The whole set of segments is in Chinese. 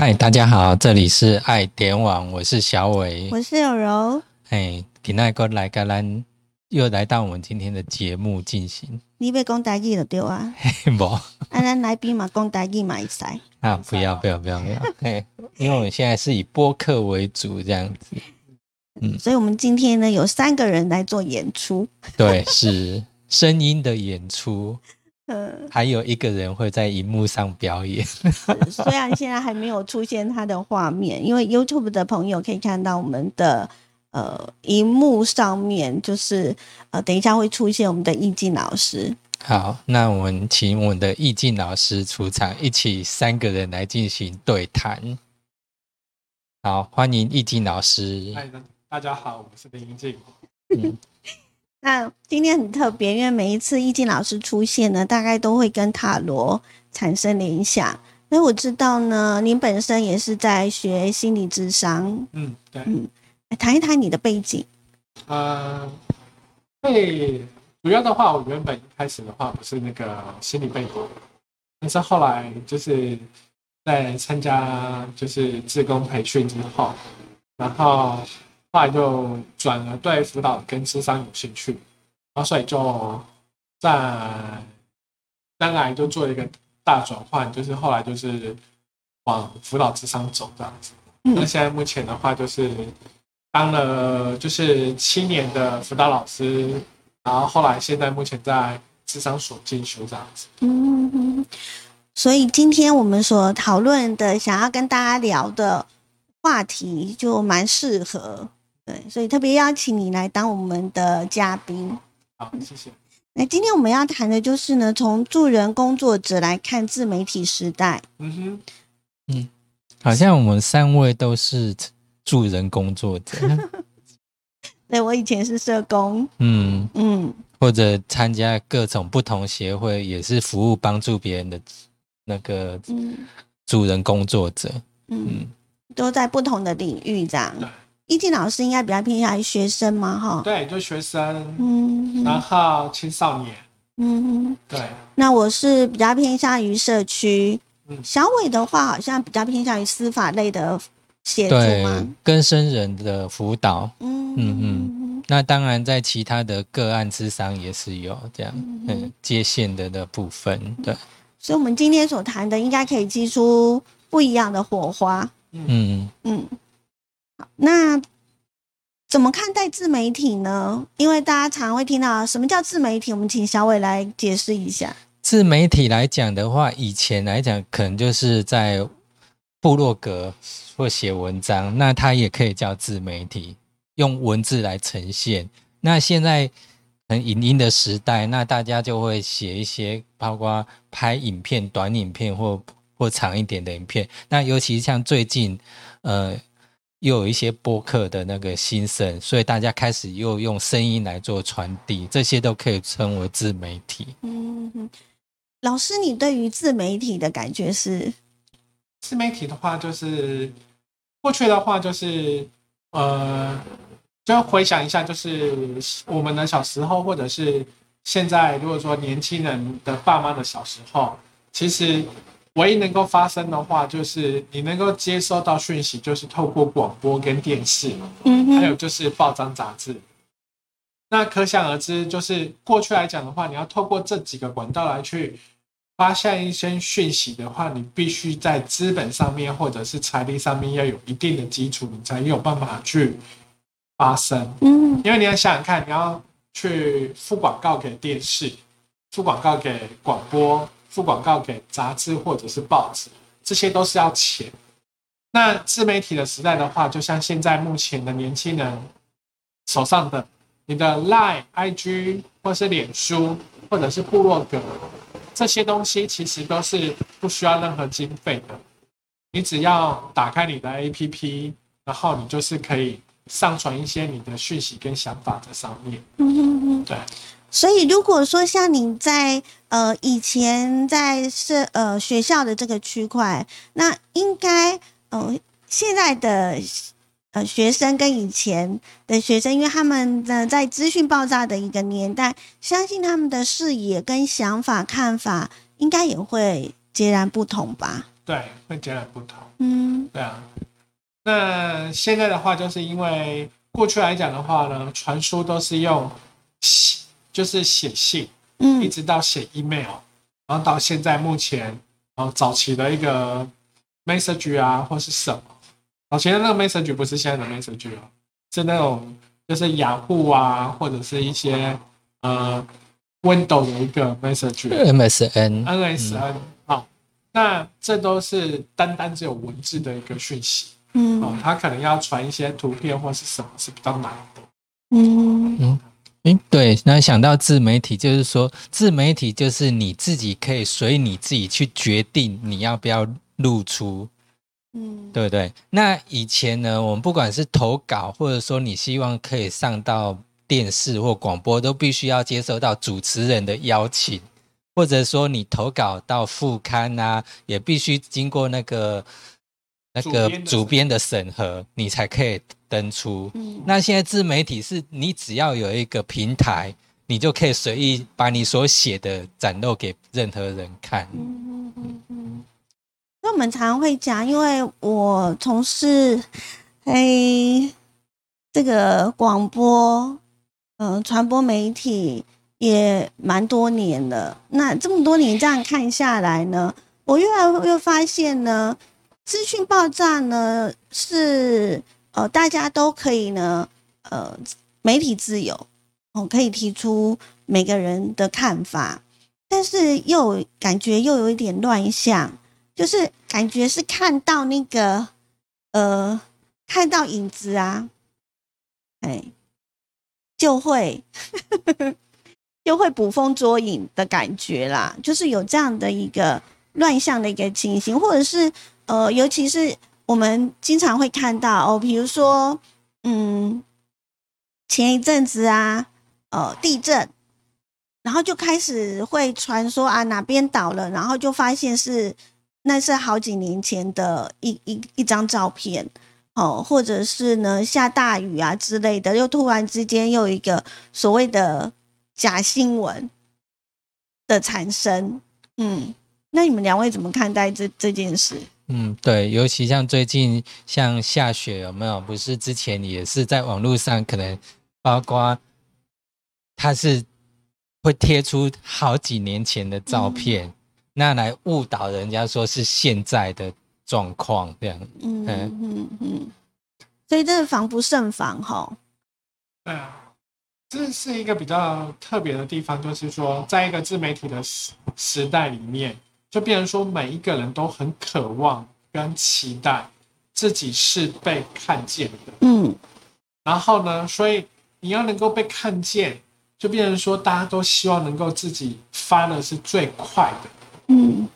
嗨，大家好，这里是爱点网，我是小伟，我是有柔。哎，今天哥来个咱又来到我们今天的节目进行。你被讲台语了对啊？不，啊，咱来宾嘛讲台语嘛会使。啊，不要不要不要不要！嘿，因为我们现在是以播客为主这样子。嗯，所以我们今天呢有三个人来做演出。对，是声音的演出。嗯，还有一个人会在荧幕上表演。虽然现在还没有出现他的画面，因为 YouTube 的朋友可以看到我们的呃荧幕上面，就是呃等一下会出现我们的易静老师。好，那我们请我们的易静老师出场，一起三个人来进行对谈。好，欢迎易静老师。嗨，大家好，我是林易静。嗯。那今天很特别，因为每一次易静老师出现呢，大概都会跟塔罗产生联想。那我知道呢，您本身也是在学心理智商。嗯，对。嗯，谈一谈你的背景。呃，背主要的话，我原本一开始的话不是那个心理背景，但是后来就是在参加就是自工培训之后，然后。后来就转了对辅导跟智商有兴趣，然后所以就在当然就做一个大转换，就是后来就是往辅导智商走这样子。那现在目前的话就是当了就是七年的辅导老师，然后后来现在目前在智商所进修这样子。嗯，所以今天我们所讨论的，想要跟大家聊的话题，就蛮适合。对，所以特别邀请你来当我们的嘉宾。好，谢谢。那今天我们要谈的就是呢，从助人工作者来看自媒体时代。嗯哼，嗯，好像我们三位都是助人工作者。对，我以前是社工。嗯嗯，或者参加各种不同协会，也是服务帮助别人的那个助人工作者。嗯，都在不同的领域这样。易静老师应该比较偏向于学生嘛，哈，对，就学生，嗯，然后青少年，嗯，对。那我是比较偏向于社区，嗯，小伟的话好像比较偏向于司法类的协助嘛，跟生人的辅导，嗯嗯嗯。那当然，在其他的个案之上也是有这样，嗯，接线的的部分，对。所以，我们今天所谈的应该可以激出不一样的火花，嗯嗯。那怎么看待自媒体呢？因为大家常会听到什么叫自媒体，我们请小伟来解释一下。自媒体来讲的话，以前来讲可能就是在部落格或写文章，那它也可以叫自媒体，用文字来呈现。那现在很影音的时代，那大家就会写一些，包括拍影片、短影片或或长一点的影片。那尤其像最近，呃。又有一些播客的那个兴盛，所以大家开始又用声音来做传递，这些都可以称为自媒体。嗯，老师，你对于自媒体的感觉是？自媒体的话，就是过去的话，就是呃，就回想一下，就是我们的小时候，或者是现在，如果说年轻人的爸妈的小时候，其实。唯一能够发生的话，就是你能够接收到讯息，就是透过广播跟电视，嗯，还有就是报章杂志。那可想而知，就是过去来讲的话，你要透过这几个管道来去发现一些讯息的话，你必须在资本上面或者是财力上面要有一定的基础，你才有办法去发生。嗯，因为你要想想看，你要去付广告给电视，付广告给广播。付广告给杂志或者是报纸，这些都是要钱。那自媒体的时代的话，就像现在目前的年轻人手上的你的 Line、IG 或是脸书或者是部落格这些东西，其实都是不需要任何经费的。你只要打开你的 APP，然后你就是可以上传一些你的讯息跟想法在上面。嗯嗯嗯，对。所以，如果说像你在呃以前在是呃学校的这个区块，那应该呃现在的呃学生跟以前的学生，因为他们的在资讯爆炸的一个年代，相信他们的视野跟想法看法应该也会截然不同吧？对，会截然不同。嗯对啊，那现在的话，就是因为过去来讲的话呢，传输都是用写，就是写信，一嗯直到写 email，然后到现在目前，然后，早期的一个 message 啊，或是什么，早期的那个 message 不是现在的 message 哦，是那种就是雅虎啊，或者是一些呃 Windows 的一个 message，MSN，MSN，好、那这都是单单只有文字的一个讯息嗯。哦嗯，它可能要传一些图片或是什么是比较难的。嗯。嗯，对，那想到自媒体，就是说自媒体就是你自己可以随你自己去决定你要不要露出，嗯对不对？那以前呢，我们不管是投稿，或者说你希望可以上到电视或广播，都必须要接受到主持人的邀请，或者说你投稿到副刊啊，也必须经过那个那个主编的审核，你才可以登出。嗯那现在自媒体是你只要有一个平台，你就可以随意把你所写的展露给任何人看。嗯嗯嗯，那我们常常会讲，因为我从事诶这个广播，嗯、传播媒体也蛮多年了。那这么多年这样看下来呢，我越来越发现呢，资讯爆炸呢是呃大家都可以呢呃媒体自由哦，可以提出每个人的看法。但是又感觉又有一点乱象，就是感觉是看到那个呃，看到影子啊，哎，就会 就会捕风捉影的感觉啦，就是有这样的一个乱象的一个情形，或者是呃，尤其是我们经常会看到哦，比如说嗯，前一阵子啊，呃，地震。然后就开始会传说啊哪边倒了，然后就发现是那是好几年前的一一一张照片哦，或者是呢下大雨啊之类的，又突然之间又一个所谓的假新闻的产生，嗯，那你们两位怎么看待这这件事？嗯，对，尤其像最近像下雪有没有？不是之前也是在网络上可能包括他是会贴出好几年前的照片，那来误导人家说是现在的状况这样。嗯嗯嗯嗯，所以真的防不胜防哈。对啊，这是一个比较特别的地方，就是说，在一个自媒体的时时代里面，就变成说每一个人都很渴望跟期待自己是被看见的。嗯然后呢，所以你要能够被看见，就变成说大家都希望能够自己发的是最快的。嗯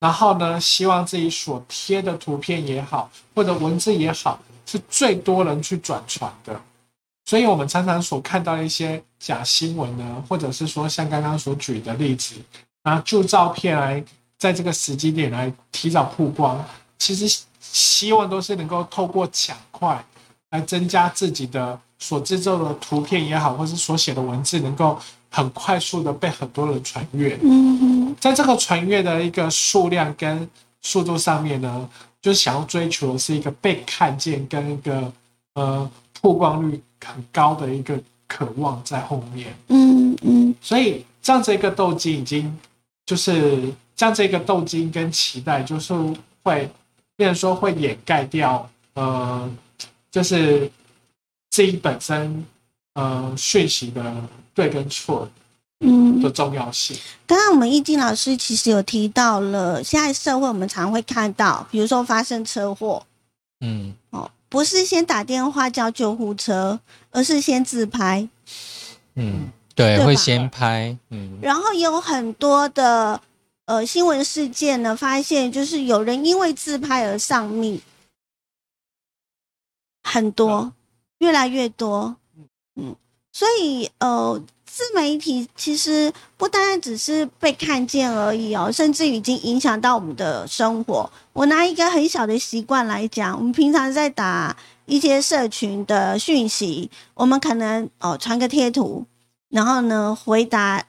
然后呢，希望自己所贴的图片也好，或者文字也好，是最多人去转传的。所以，我们常常所看到一些假新闻呢，或者是说像刚刚所举的例子，拿旧照片来在这个时机点来提早曝光，其实希望都是能够透过抢快来增加自己的所制作的图片也好，或是所写的文字，能够很快速的被很多人传阅。嗯嗯在这个传阅的一个数量跟速度上面呢，就是想要追求的是一个被看见跟一个呃曝光率很高的一个渴望在后面，嗯嗯。所以这样子一个斗鸡已经就是像这个斗金跟期待，就是会变成说会掩盖掉呃，就是自己本身呃讯息的对跟错嗯。的重要性。刚刚我们易经老师其实有提到了，现在社会我们常会看到，比如说发生车祸嗯。哦，不是先打电话叫救护车，而是先自拍，嗯，对，对会先拍，嗯然后也有很多的呃新闻事件呢，发现就是有人因为自拍而丧命，很多，越来越多，嗯，所以呃。自媒体其实不单单只是被看见而已哦，甚至已经影响到我们的生活。我拿一个很小的习惯来讲，我们平常在打一些社群的讯息，我们可能哦传个贴图，然后呢回答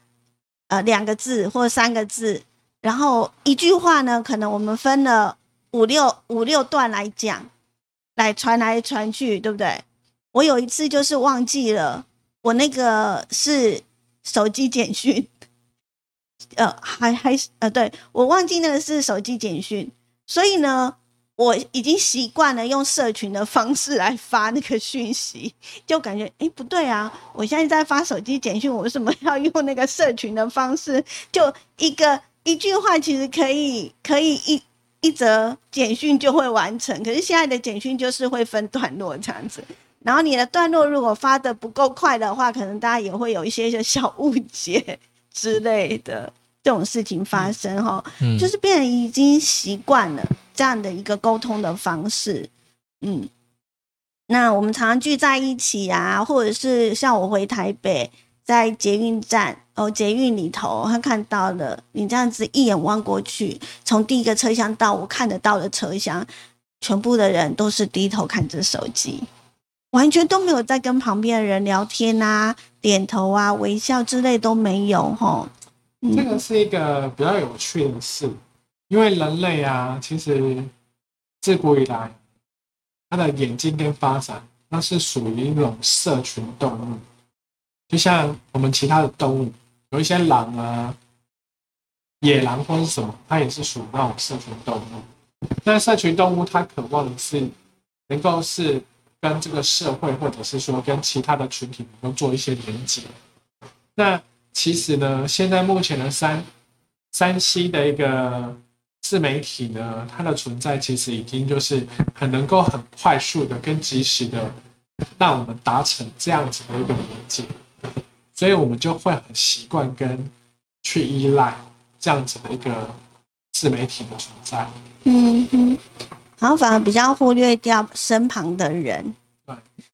呃两个字或三个字，然后一句话呢，可能我们分了五六五六段来讲，来传来传去，对不对？我有一次就是忘记了，我那个是手机简讯，呃，还还是呃，对我忘记那个是手机简讯，所以呢，我已经习惯了用社群的方式来发那个讯息，就感觉诶不对啊，我现在在发手机简讯，我为什么要用那个社群的方式？就一个一句话，其实可以可以一一则简讯就会完成，可是现在的简讯就是会分段落这样子。然后你的段落如果发的不够快的话，可能大家也会有一些些小误解之类的这种事情发生哈。嗯，就是变成已经习惯了这样的一个沟通的方式，嗯。那我们常常聚在一起啊，或者是像我回台北，在捷运站哦，捷运里头，他看到了你这样子一眼望过去，从第一个车厢到我看得到的车厢，全部的人都是低头看着手机。完全都没有在跟旁边的人聊天啊、点头啊、微笑之类都没有哈。这个是一个比较有趣的事，因为人类啊，其实自古以来，它的眼睛跟发展，那是属于一种社群动物。就像我们其他的动物，有一些狼啊、野狼或是什么，它也是属于那种社群动物。那社群动物它渴望的是能够是跟这个社会，或者是说跟其他的群体能够做一些连接。那其实呢，现在目前的三山西的一个自媒体呢，它的存在其实已经就是很能够很快速的跟及时的让我们达成这样子的一个连接，所以我们就会很习惯跟去依赖这样子的一个自媒体的存在。嗯哼，然后反而比较忽略掉身旁的人，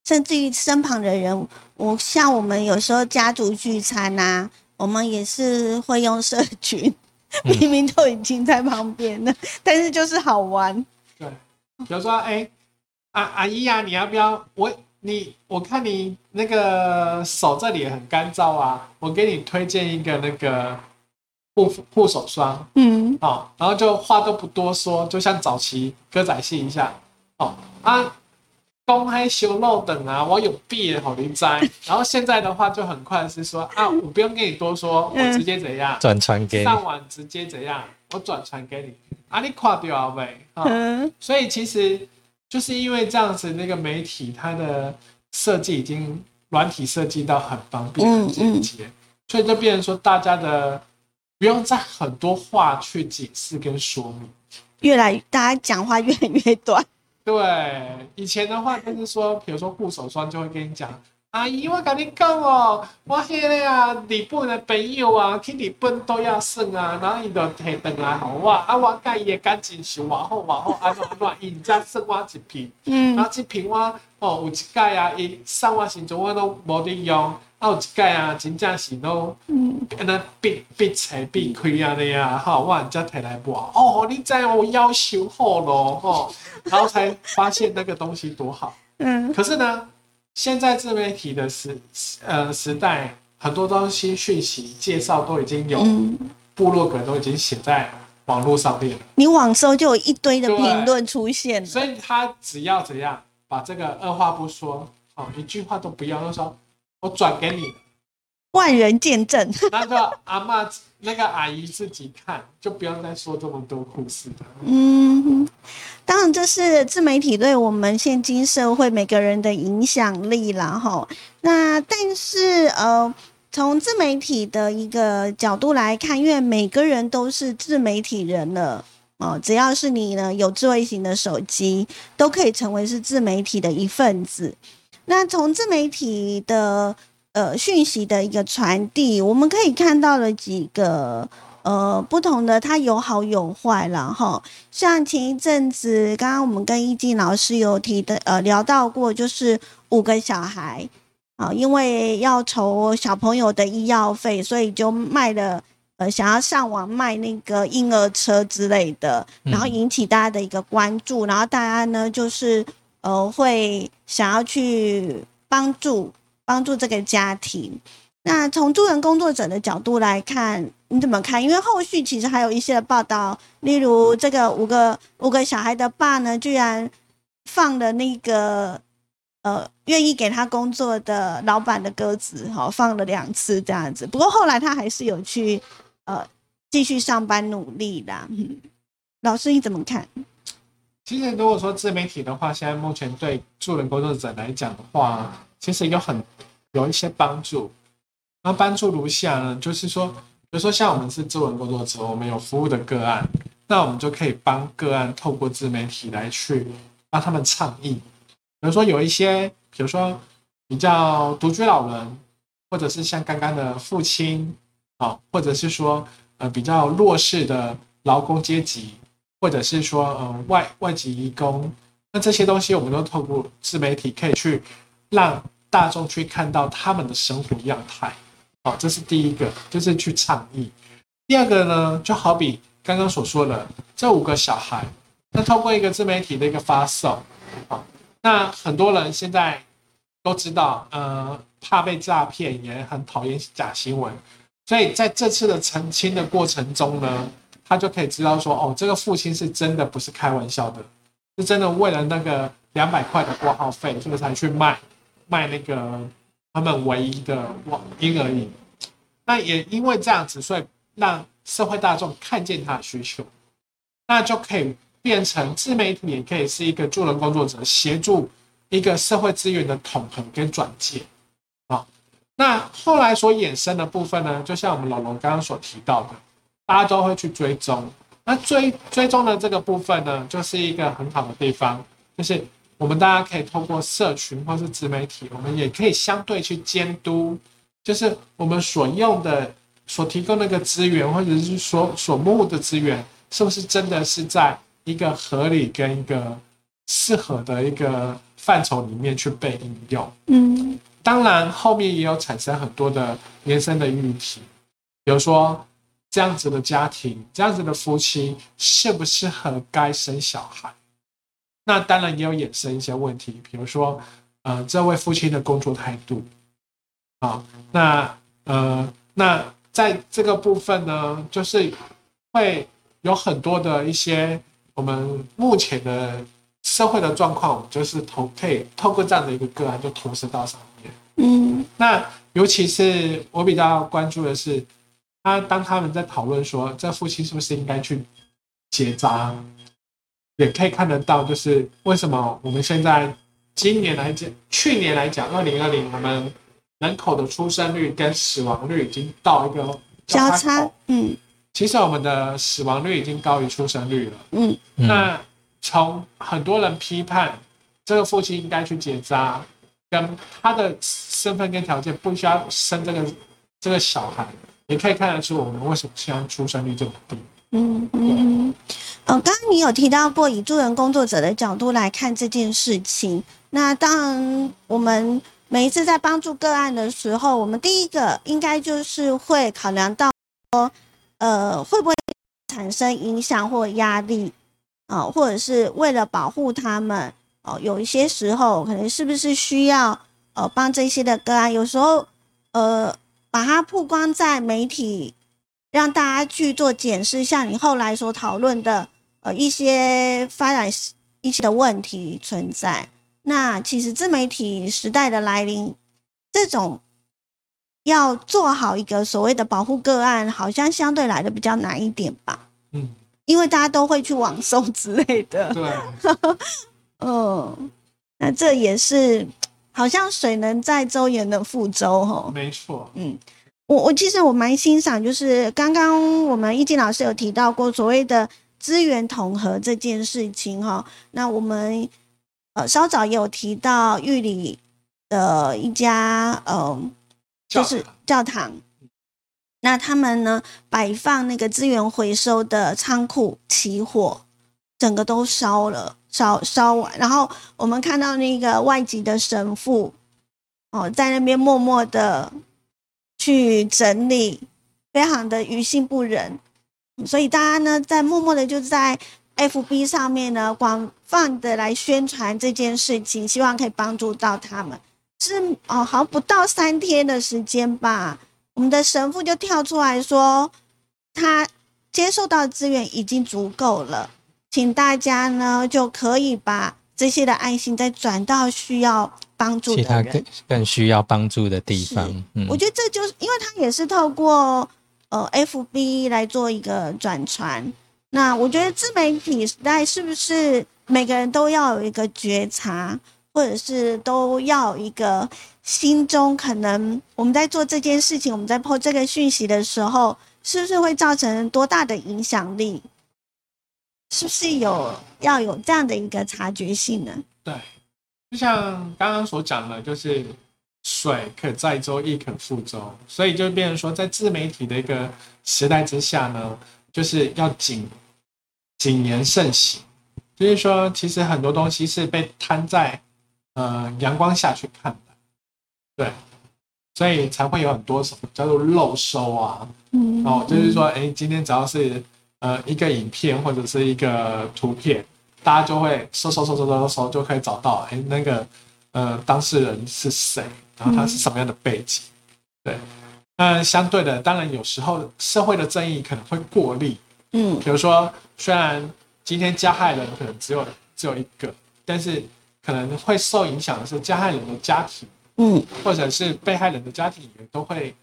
甚至于身旁的人，我像我们有时候家族聚餐呐、我们也是会用社群，嗯。明明都已经在旁边了，但是就是好玩。对，比如说，哎、阿阿姨呀、你要不要我你我看你那个手这里很干燥啊，我给你推荐一个那个护护手霜。嗯。哦，然后就话都不多说，就像早期歌仔戏一下哦啊，公开修漏等啊，我有病好灵灾，然后现在的话就很快是说啊，我不用跟你多说，我直接怎样。转传给你，上网直接怎样，我转传给你，啊，你垮掉啊呗，啊、嗯。所以其实就是因为这样子，那个媒体它的设计已经软体设计到很方便、嗯很简洁，所以就变成说大家的不用再很多话去解释跟说明。越来大家讲话越来越短。对，以前的话就是说，比如说护手霜就会跟你讲。阿姨，我跟你讲哦，我迄个啊，日本的朋友啊，去日本都要算啊，然后伊就摕回来互我，啊，我甲伊的感情是偌好偌好，安怎安怎，伊才送我一瓶。嗯然后这瓶我哦有一届啊，伊送我时阵我都无得用，啊有一届啊，真正是都嗯安尼闭闭册闭开安尼啊，吼，我人家摕来抹，哦，你知我要求好咯，吼，然后才发现那个东西多好。嗯可是呢，现在自媒体的时呃时代，很多东西讯息介绍都已经有嗯，部落格都已经写在网络上面了。你网搜就有一堆的对评论出现了。所以他只要怎样把这个二话不说，哦，一句话都不要，就说我转给你，万人见证。那个阿妈那个阿姨自己看，就不要再说这么多故事了。嗯，当然这是自媒体对我们现今社会每个人的影响力啦，哈。那但是呃，从自媒体的一个角度来看，因为每个人都是自媒体人了。哦，只要是你呢有智慧型的手机，都可以成为是自媒体的一份子。那从自媒体的呃讯息的一个传递，我们可以看到了几个呃不同的，它有好有坏啦。哈。像前一阵子，刚刚我们跟易静老师有提的呃聊到过，就是五个小孩啊、因为要筹小朋友的医药费，所以就卖了。呃，想要上网卖那个婴儿车之类的，然后引起大家的一个关注，然后大家呢就是呃会想要去帮助帮助这个家庭。那从助人工作者的角度来看，你怎么看？因为后续其实还有一些的报道，例如这个五个五个小孩的爸呢，居然放了那个呃愿意给他工作的老板的鸽子，哈、放了两次这样子。不过后来他还是有去呃继续上班努力啦。老师你怎么看？其实如果说自媒体的话，现在目前对助人工作者来讲的话，其实有很有一些帮助。那帮助如下呢，就是说，比如说像我们是助人工作者，我们有服务的个案，那我们就可以帮个案透过自媒体来去帮他们倡议。比如说有一些，比如说比较独居老人，或者是像刚刚的父亲啊，或者是说呃比较弱势的劳工阶级，或者是说呃外外籍移工，那这些东西我们都透过自媒体可以去让大众去看到他们的生活样态。好，这是第一个，就是去倡议。第二个呢，就好比刚刚所说的这五个小孩，那透过一个自媒体的一个发送，好，那很多人现在都知道，呃，怕被诈骗，也很讨厌假新闻，所以在这次的澄清的过程中呢，他就可以知道说，哦，这个父亲是真的不是开玩笑的，是真的为了那个两百块的挂号费，所以才去卖卖那个。他们唯一的网婴而已。那也因为这样子，所以让社会大众看见他的需求，那就可以变成自媒体，也可以是一个助人工作者，协助一个社会资源的统合跟转介啊。那后来所衍生的部分呢，就像我们老龙刚刚所提到的，大家都会去追踪。那追追踪的这个部分呢，就是一个很好的地方，就是。我们大家可以通过社群或是自媒体，我们也可以相对去监督，就是我们所用的、所提供那个资源，或者是所所募的资源，是不是真的是在一个合理跟一个适合的一个范畴里面去被应用？嗯，当然后面也有产生很多的延伸的议题，比如说这样子的家庭、这样子的夫妻适不适合该生小孩？那当然也有衍生一些问题，比如说，呃，这位父亲的工作态度，啊，那呃，那在这个部分呢，就是会有很多的一些我们目前的社会的状况，就是投可以透过这样的一个个案就投射到上面。嗯，那尤其是我比较关注的是，他当他们在讨论说，这父亲是不是应该去结扎？也可以看得到，就是为什么我们现在今年来讲，去年来讲，二零二零我们人口的出生率跟死亡率已经到一个交叉。嗯，其实我们的死亡率已经高于出生率了。嗯，那从很多人批判这个父亲应该去结扎，跟他的身份跟条件不需要生这个这个小孩，也可以看得出我们为什么现在出生率这么低。嗯嗯，呃，刚刚你有提到过以助人工作者的角度来看这件事情。那当然，我们每一次在帮助个案的时候，我们第一个应该就是会考量到说，呃，会不会产生影响或压力啊？或者是为了保护他们哦，有一些时候可能是不是需要呃帮这些的个案？有时候呃，把它曝光在媒体。让大家去做检视，像你后来所讨论的，呃，一些发展一些的问题存在。那其实自媒体时代的来临，这种要做好一个所谓的保护个案，好像相对来的比较难一点吧？嗯，因为大家都会去网搜之类的。对。嗯，那这也是好像水能载舟也能覆舟，哈。没错。嗯。我我其实我蛮欣赏，就是刚刚我们易静老师有提到过所谓的资源统合这件事情哈。那我们呃稍早也有提到玉里的一家呃就是教堂，那他们呢摆放那个资源回收的仓库起火，整个都烧了，烧烧完，然后我们看到那个外籍的神父哦在那边默默的。去整理，非常的于心不忍，所以大家呢在默默的就在 FB 上面呢广泛的来宣传这件事情，希望可以帮助到他们。是哦，好像不到三天的时间吧，我们的神父就跳出来说，他接受到资源已经足够了，请大家呢就可以把这些的爱心再转到需要帮助其他。更更需要帮助的地方。嗯我觉得这就是因为他也是透过呃 FB 来做一个转传。那我觉得自媒体时代是不是每个人都要有一个觉察，或者是都要有一个心中可能我们在做这件事情，我们在 po 这个讯息的时候，是不是会造成多大的影响力？是不是有要有这样的一个察觉性呢？对，就像刚刚所讲的，就是水可载舟，亦可覆舟，所以就变成说，在自媒体的一个时代之下呢，就是要谨谨言慎行，就是说，其实很多东西是被摊在呃阳光下去看的，对，所以才会有很多什么叫做漏收啊，嗯。哦，就是说，哎，今天只要是呃一个影片或者是一个图片，大家就会搜搜搜搜搜搜，就可以找到，哎，那个呃当事人是谁，然后他是什么样的背景，对。那相对的，当然有时候社会的正义可能会过力，嗯。比如说，虽然今天加害人可能只有只有一个，但是可能会受影响的是加害人的家庭，嗯。或者是被害人的家庭也都会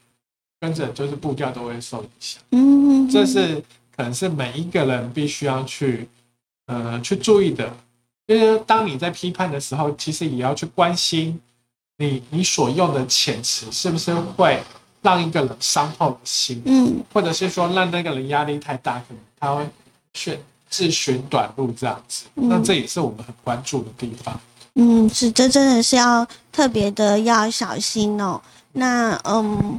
跟着，就是步调都会受影响。嗯，这是可能是每一个人必须要去呃去注意的，就是当你在批判的时候，其实也要去关心你你所用的遣词是不是会让一个人伤透了心，嗯或者是说让那个人压力太大，可能他会选自寻短路这样子。嗯那这也是我们很关注的地方。嗯，是，这真的是要特别的要小心哦。那嗯，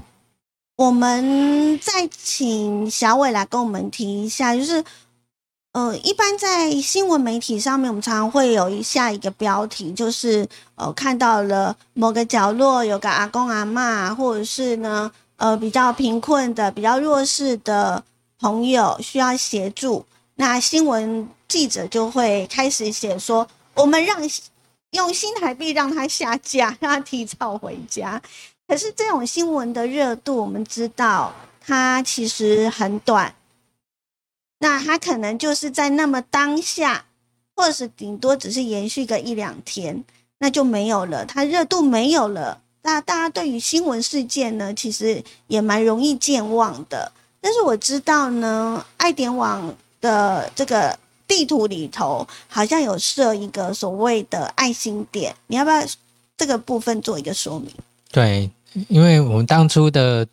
我们再请小伟来跟我们提一下，就是呃，一般在新闻媒体上面，我们常常会有一下一个标题，就是呃，看到了某个角落有个阿公阿嬷，或者是呢呃比较贫困的、比较弱势的朋友需要协助，那新闻记者就会开始写说，我们让用新台币让他下架，让他提早回家。可是这种新闻的热度，我们知道它其实很短，那它可能就是在那么当下，或者是顶多只是延续个一两天，那就没有了，它热度没有了。那大家对于新闻事件呢，其实也蛮容易健忘的。但是我知道呢，爱点网的这个地图里头好像有设一个所谓的爱心点，你要不要这个部分做一个说明？对，因为我们当初的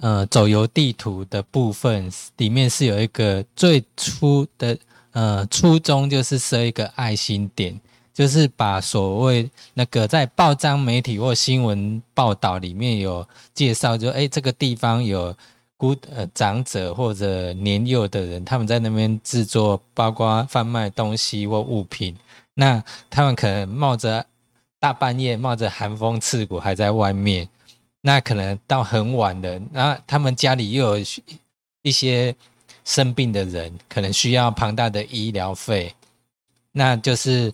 呃走游地图的部分里面是有一个最初的呃初衷，就是设一个爱心点，就是把所谓那个在报章媒体或新闻报道里面有介绍就，哎这个地方有孤呃长者或者年幼的人，他们在那边制作，包括贩卖东西或物品，那他们可能冒着大半夜冒着寒风刺骨还在外面，那可能到很晚了，那他们家里又有一些生病的人，可能需要庞大的医疗费，那就是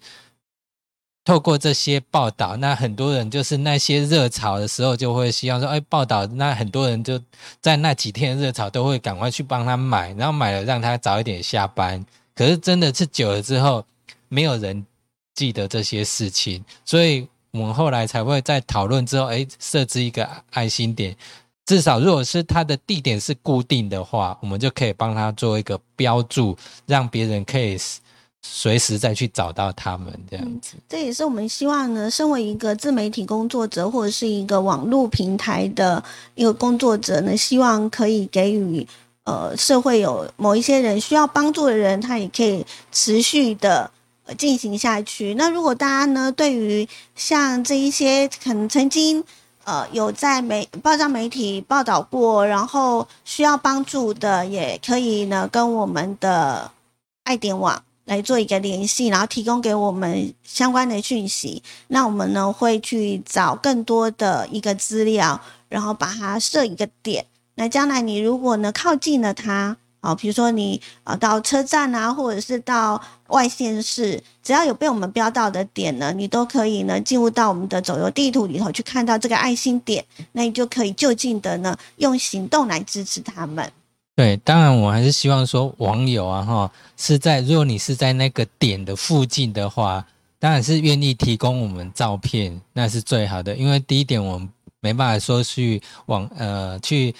透过这些报道，那很多人就是那些热潮的时候，就会希望说，哎，报道，那很多人就在那几天热潮都会赶快去帮他买，然后买了让他早一点下班。可是真的是久了之后，没有人记得这些事情，所以我们后来才会在讨论之后，哎，设置一个爱心点。至少如果是它的地点是固定的话，我们就可以帮他做一个标注，让别人可以随时再去找到他们这样子。这也是我们希望呢，身为一个自媒体工作者或者是一个网络平台的一个工作者呢，希望可以给予呃社会有某一些人需要帮助的人，他也可以持续的。进行下去。那如果大家呢，对于像这一些可能曾经呃有在媒报章媒体报道过，然后需要帮助的，也可以呢跟我们的爱点网来做一个联系，然后提供给我们相关的讯息。那我们呢会去找更多的一个资料，然后把它设一个点。那将来你如果呢靠近了它，啊，比如说你啊到车站啊，或者是到外县市，只要有被我们标到的点呢，你都可以呢进入到我们的走游地图里头去看到这个爱心点，那你就可以就近的呢用行动来支持他们。对，当然我还是希望说网友啊哈是在，如果你是在那个点的附近的话，当然是愿意提供我们照片，那是最好的。因为第一点，我们没办法说去网呃去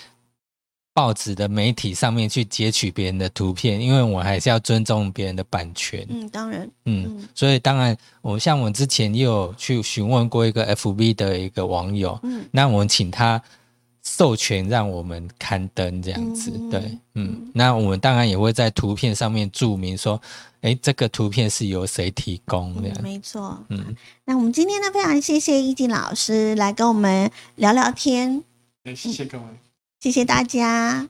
报纸的媒体上面去截取别人的图片，因为我还是要尊重别人的版权。嗯，当然，嗯，嗯。所以当然，我像我之前也有去询问过一个 FB 的一个网友，嗯。那我们请他授权让我们刊登这样子，嗯对，嗯，那我们当然也会在图片上面注明说，哎，这个图片是由谁提供的嗯，样，没错。嗯，那我们今天呢，非常谢谢易静老师来跟我们聊聊天，哎，谢谢各位。谢谢大家。